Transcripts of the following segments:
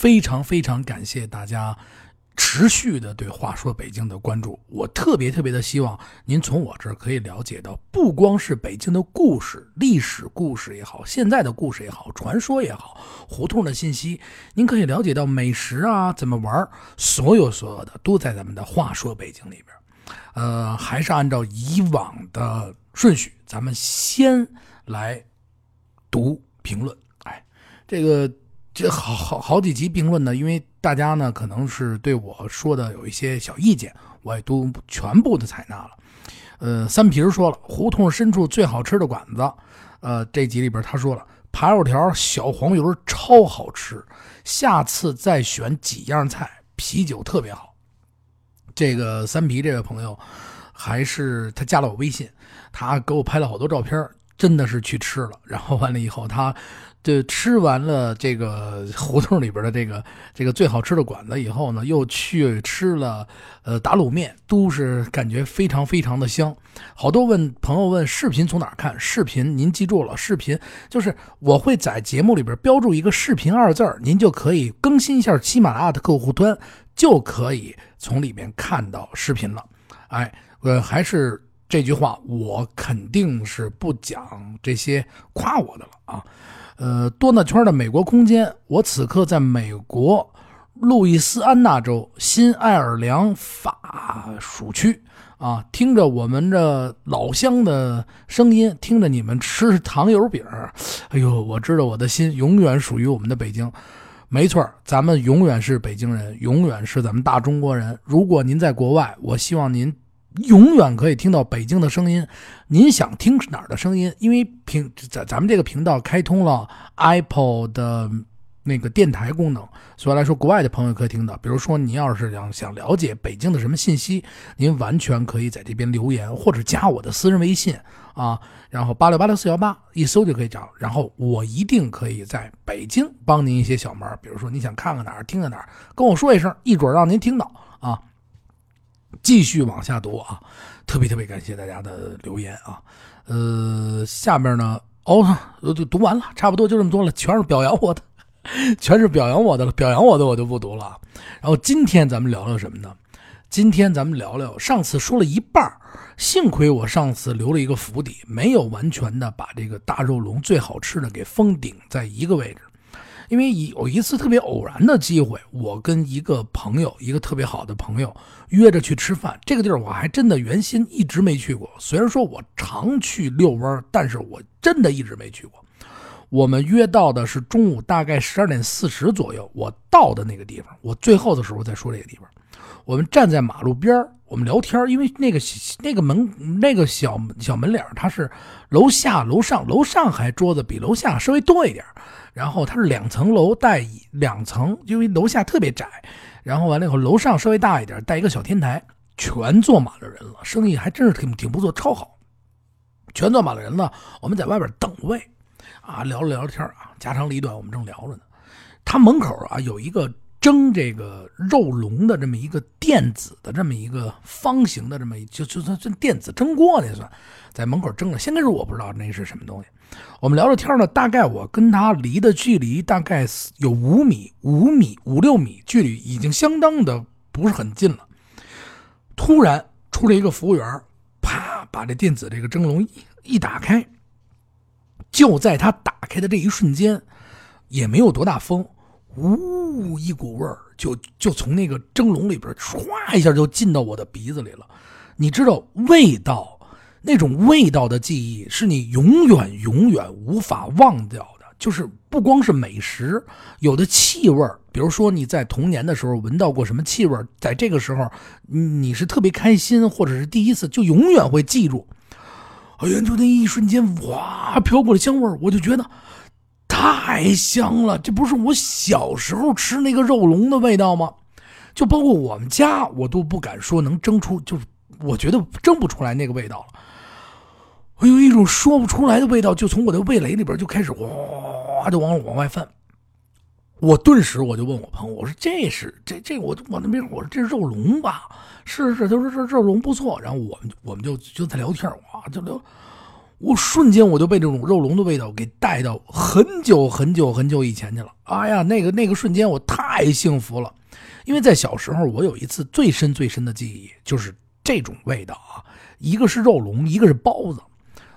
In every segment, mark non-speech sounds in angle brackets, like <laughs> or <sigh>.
非常非常感谢大家持续的对《话说北京》的关注。我特别特别的希望您从我这儿可以了解到，不光是北京的故事、历史故事也好，现在的故事也好，传说也好，胡同的信息，您可以了解到美食啊，怎么玩，所有所有的都在咱们的《话说北京》里边。呃，还是按照以往的顺序，咱们先来读评论。哎，这个这好好好几集评论呢，因为大家呢可能是对我说的有一些小意见，我也都全部的采纳了。呃，三皮儿说了，胡同深处最好吃的馆子。呃，这集里边他说了，扒肉条、小黄鱼超好吃，下次再选几样菜，啤酒特别好。这个三皮这位朋友，还是他加了我微信，他给我拍了好多照片，真的是去吃了。然后完了以后，他就吃完了这个胡同里边的这个这个最好吃的馆子以后呢，又去吃了呃打卤面，都是感觉非常非常的香。好多问朋友问视频从哪看？视频您记住了，视频就是我会在节目里边标注一个“视频”二字您就可以更新一下喜马拉雅的客户端，就可以。从里面看到视频了，哎，呃，还是这句话，我肯定是不讲这些夸我的了啊。呃，多纳圈的美国空间，我此刻在美国路易斯安那州新爱尔良法属区啊，听着我们这老乡的声音，听着你们吃糖油饼，哎呦，我知道我的心永远属于我们的北京。没错，咱们永远是北京人，永远是咱们大中国人。如果您在国外，我希望您永远可以听到北京的声音。您想听哪儿的声音？因为频咱咱们这个频道开通了 Apple 的那个电台功能，所以来说，国外的朋友可以听到。比如说，您要是想想了解北京的什么信息，您完全可以在这边留言，或者加我的私人微信啊。然后八六八六四幺八一搜就可以找，然后我一定可以在北京帮您一些小忙，比如说你想看看哪儿，听看哪儿，跟我说一声，一准让您听到啊。继续往下读啊，特别特别感谢大家的留言啊。呃，下面呢，哦，就读完了，差不多就这么多了，全是表扬我的，<laughs> 全是表扬我的了，表扬我的我就不读了。然后今天咱们聊聊什么呢？今天咱们聊聊上次说了一半幸亏我上次留了一个伏底，没有完全的把这个大肉龙最好吃的给封顶在一个位置。因为有一次特别偶然的机会，我跟一个朋友，一个特别好的朋友约着去吃饭。这个地儿我还真的原先一直没去过，虽然说我常去遛弯，但是我真的一直没去过。我们约到的是中午大概十二点四十左右，我到的那个地方，我最后的时候再说这个地方。我们站在马路边我们聊天因为那个那个门那个小小门脸它是楼下楼上楼上还桌子比楼下稍微多一点然后它是两层楼带两层，因为楼下特别窄，然后完了以后楼上稍微大一点，带一个小天台，全坐满了人了，生意还真是挺挺不错，超好，全坐满了人了。我们在外边等位，啊，聊了聊天啊，家长里短，我们正聊着呢，他门口啊有一个。蒸这个肉龙的这么一个电子的这么一个方形的这么就就算这电子蒸锅那算，在门口蒸了。先开始我不知道那是什么东西，我们聊着天呢，大概我跟他离的距离大概有五米、五米、五六米距离，已经相当的不是很近了。突然出来一个服务员，啪把这电子这个蒸笼一一打开，就在他打开的这一瞬间，也没有多大风。呜，一股味儿就就从那个蒸笼里边唰一下就进到我的鼻子里了。你知道味道，那种味道的记忆是你永远永远无法忘掉的。就是不光是美食，有的气味比如说你在童年的时候闻到过什么气味在这个时候你是特别开心，或者是第一次，就永远会记住。哎呀，就那一瞬间，哇，飘过的香味儿我就觉得。太香了，这不是我小时候吃那个肉龙的味道吗？就包括我们家，我都不敢说能蒸出，就是我觉得蒸不出来那个味道了。我有一种说不出来的味道，就从我的味蕾里边就开始哗就往往外翻。我顿时我就问我朋友，我说这是这这我我那边我说这是肉龙吧？是是，他说这肉龙不错。然后我们我们就就在聊天，哇就聊。我瞬间我就被这种肉龙的味道给带到很久很久很久以前去了。哎呀，那个那个瞬间我太幸福了，因为在小时候我有一次最深最深的记忆就是这种味道啊，一个是肉龙，一个是包子。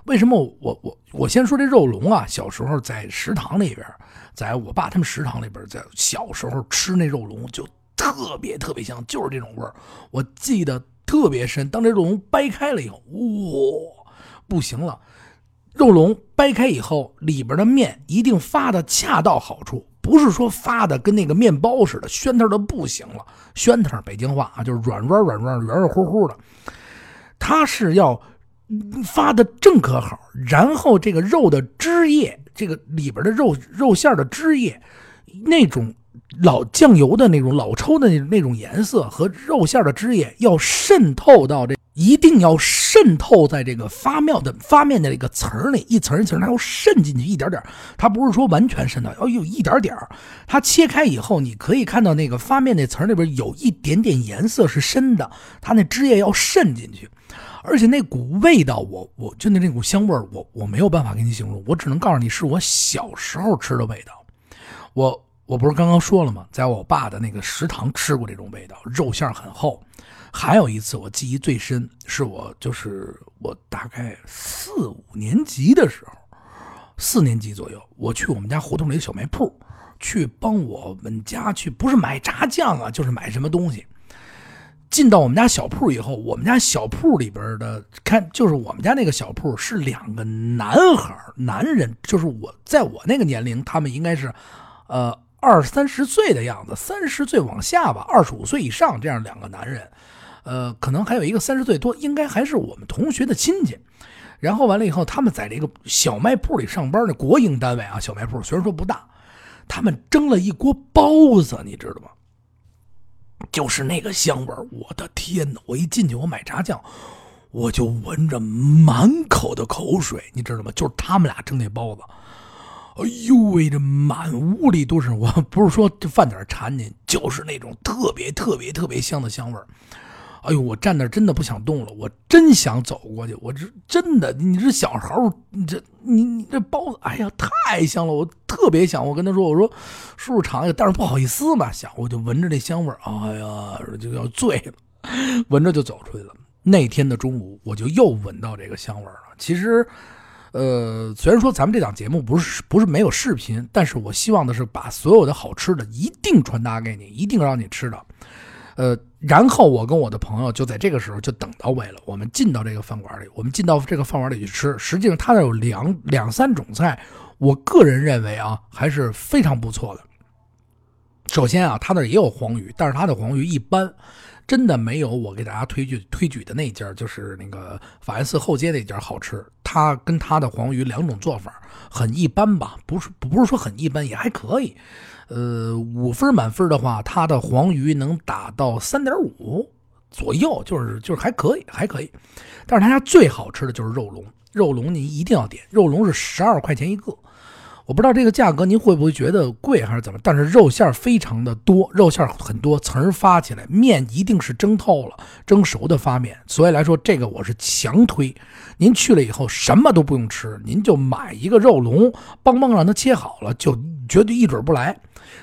为什么我我我先说这肉龙啊？小时候在食堂里边，在我爸他们食堂里边，在小时候吃那肉龙就特别特别香，就是这种味儿，我记得特别深。当这肉龙掰开了以后，哇，不行了！肉龙掰开以后，里边的面一定发的恰到好处，不是说发的跟那个面包似的，暄腾的不行了。暄腾，北京话啊，就是软软软软软软乎乎的，它是要。发的正可好，然后这个肉的汁液，这个里边的肉肉馅的汁液，那种老酱油的那种老抽的那那种颜色和肉馅的汁液要渗透到这，一定要渗透在这个发面的发面的这个层里，一层一层，它要渗进去一点点，它不是说完全渗透，要有一点点它切开以后，你可以看到那个发面那层里边有一点点颜色是深的，它那汁液要渗进去。而且那股味道，我我就那那股香味儿，我我没有办法给你形容，我只能告诉你是我小时候吃的味道。我我不是刚刚说了吗？在我爸的那个食堂吃过这种味道，肉馅很厚。还有一次我记忆最深，是我就是我大概四五年级的时候，四年级左右，我去我们家胡同里的小卖铺，去帮我们家去，不是买炸酱啊，就是买什么东西。进到我们家小铺以后，我们家小铺里边的看，就是我们家那个小铺是两个男孩男人，就是我在我那个年龄，他们应该是，呃，二三十岁的样子，三十岁往下吧，二十五岁以上这样两个男人，呃，可能还有一个三十岁多，应该还是我们同学的亲戚。然后完了以后，他们在这个小卖铺里上班的国营单位啊，小卖铺虽然说不大，他们蒸了一锅包子，你知道吗？就是那个香味我的天哪！我一进去，我买炸酱，我就闻着满口的口水，你知道吗？就是他们俩蒸那包子，哎呦喂，这满屋里都是，我 <laughs> 不是说这饭点馋你，就是那种特别特别特别香的香味哎呦，我站那真的不想动了，我真想走过去。我这真的，你这小猴你这你你这包子，哎呀，太香了，我特别想。我跟他说，我说叔叔尝一个，但是不好意思嘛，想我就闻着这香味哎呀，就要醉了，<laughs> 闻着就走出去了。那天的中午，我就又闻到这个香味了。其实，呃，虽然说咱们这档节目不是不是没有视频，但是我希望的是把所有的好吃的一定传达给你，一定让你吃的。呃，然后我跟我的朋友就在这个时候就等到位了。我们进到这个饭馆里，我们进到这个饭馆里去吃。实际上，他那有两两三种菜，我个人认为啊，还是非常不错的。首先啊，他那也有黄鱼，但是他的黄鱼一般，真的没有我给大家推举推举的那家，就是那个法源寺后街那家好吃。他跟他的黄鱼两种做法很一般吧，不是不是说很一般，也还可以。呃，五分满分的话，他的黄鱼能打到三点五左右，就是就是还可以，还可以。但是他家最好吃的就是肉龙，肉龙您一定要点，肉龙是十二块钱一个。我不知道这个价格您会不会觉得贵还是怎么，但是肉馅非常的多，肉馅很多，层发起来，面一定是蒸透了、蒸熟的发面，所以来说这个我是强推。您去了以后什么都不用吃，您就买一个肉龙，邦邦让它切好了，就绝对一准不来。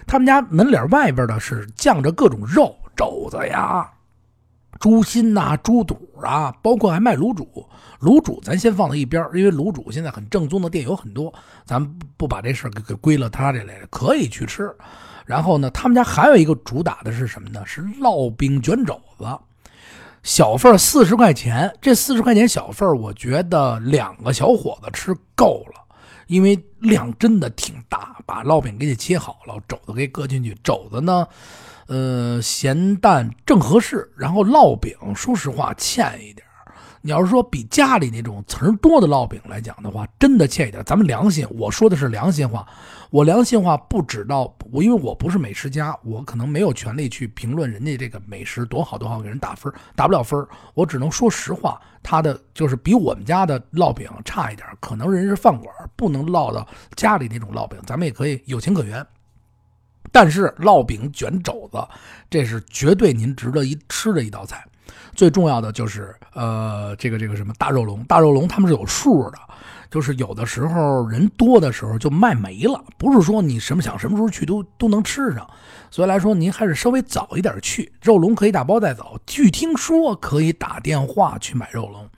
他们家门脸外边的是酱着各种肉，肘子呀、猪心呐、猪肚啊，包括还卖卤煮。卤煮咱先放在一边，因为卤煮现在很正宗的店有很多，咱不把这事给给归了他这来，可以去吃。然后呢，他们家还有一个主打的是什么呢？是烙饼卷肘子，小份四十块钱。这四十块钱小份我觉得两个小伙子吃够了。因为量真的挺大，把烙饼给你切好了，肘子给搁进去。肘子呢，呃，咸淡正合适。然后烙饼，说实话欠一点。你要是说比家里那种层多的烙饼来讲的话，真的欠一点。咱们良心，我说的是良心话。我良心话不止到我，因为我不是美食家，我可能没有权利去评论人家这个美食多好多好，给人打分打不了分我只能说实话，他的就是比我们家的烙饼差一点。可能人是饭馆，不能烙到家里那种烙饼，咱们也可以有情可原。但是烙饼卷肘子，这是绝对您值得一吃的一道菜。最重要的就是呃，这个这个什么大肉龙，大肉龙他们是有数的，就是有的时候人多的时候就卖没了，不是说你什么想什么时候去都都能吃上。所以来说，您还是稍微早一点去，肉龙可以打包带走。据听说可以打电话去买肉龙，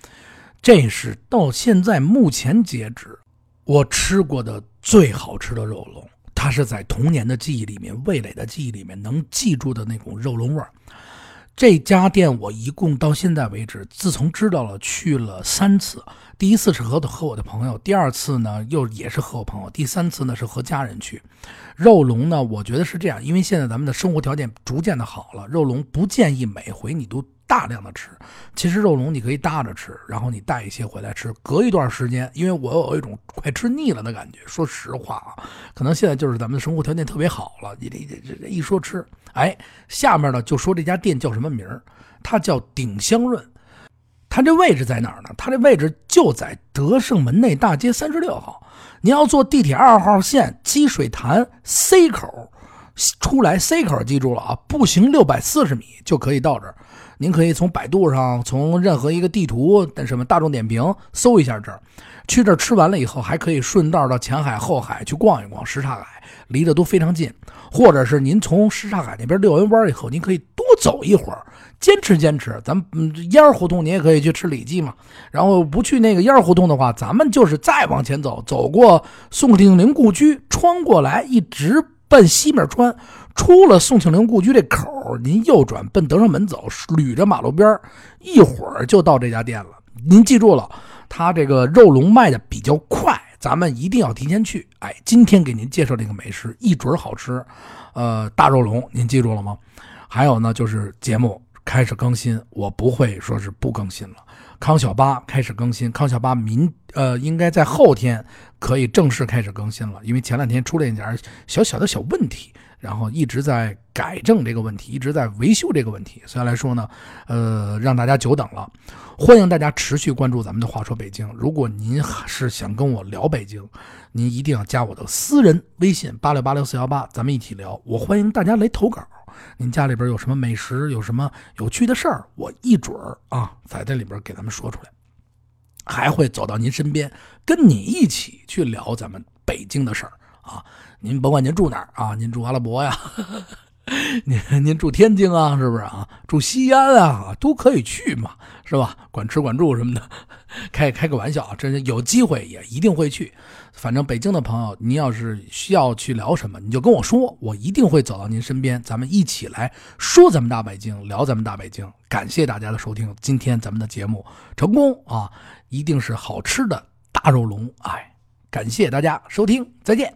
这是到现在目前截止我吃过的最好吃的肉龙。它是在童年的记忆里面、味蕾的记忆里面能记住的那种肉龙味儿。这家店我一共到现在为止，自从知道了去了三次。第一次是和和我的朋友，第二次呢又也是和我朋友，第三次呢是和家人去。肉龙呢，我觉得是这样，因为现在咱们的生活条件逐渐的好了，肉龙不建议每回你都。大量的吃，其实肉龙你可以搭着吃，然后你带一些回来吃。隔一段时间，因为我有一种快吃腻了的感觉。说实话啊，可能现在就是咱们的生活条件特别好了。你这这这一说吃，哎，下面呢就说这家店叫什么名儿？它叫鼎香润。它这位置在哪儿呢？它这位置就在德胜门内大街三十六号。你要坐地铁二号线积水潭 C 口出来，C 口记住了啊，步行六百四十米就可以到这儿。您可以从百度上，从任何一个地图的什么大众点评搜一下这儿，去这儿吃完了以后，还可以顺道到前海后海去逛一逛。什刹海离得都非常近，或者是您从什刹海那边遛完弯以后，您可以多走一会儿，坚持坚持。咱们烟儿胡同，你也可以去吃里脊嘛。然后不去那个烟儿胡同的话，咱们就是再往前走，走过宋庆龄故居，穿过来，一直奔西面穿。出了宋庆龄故居这口您右转奔德胜门走，捋着马路边一会儿就到这家店了。您记住了，他这个肉龙卖的比较快，咱们一定要提前去。哎，今天给您介绍这个美食，一准好吃。呃，大肉龙，您记住了吗？还有呢，就是节目开始更新，我不会说是不更新了。康小八开始更新，康小八明呃应该在后天可以正式开始更新了，因为前两天出了一点小小的小问题。然后一直在改正这个问题，一直在维修这个问题，所以来说呢，呃，让大家久等了。欢迎大家持续关注咱们的《话说北京》。如果您是想跟我聊北京，您一定要加我的私人微信八六八六四幺八，咱们一起聊。我欢迎大家来投稿。您家里边有什么美食，有什么有趣的事儿，我一准儿啊，在这里边给咱们说出来，还会走到您身边，跟你一起去聊咱们北京的事儿啊。您甭管您住哪儿啊，您住阿拉伯呀，<laughs> 您您住天津啊，是不是啊？住西安啊，都可以去嘛，是吧？管吃管住什么的，开开个玩笑，真是有机会也一定会去。反正北京的朋友，您要是需要去聊什么，你就跟我说，我一定会走到您身边，咱们一起来说咱们大北京，聊咱们大北京。感谢大家的收听，今天咱们的节目成功啊，一定是好吃的大肉龙，哎，感谢大家收听，再见。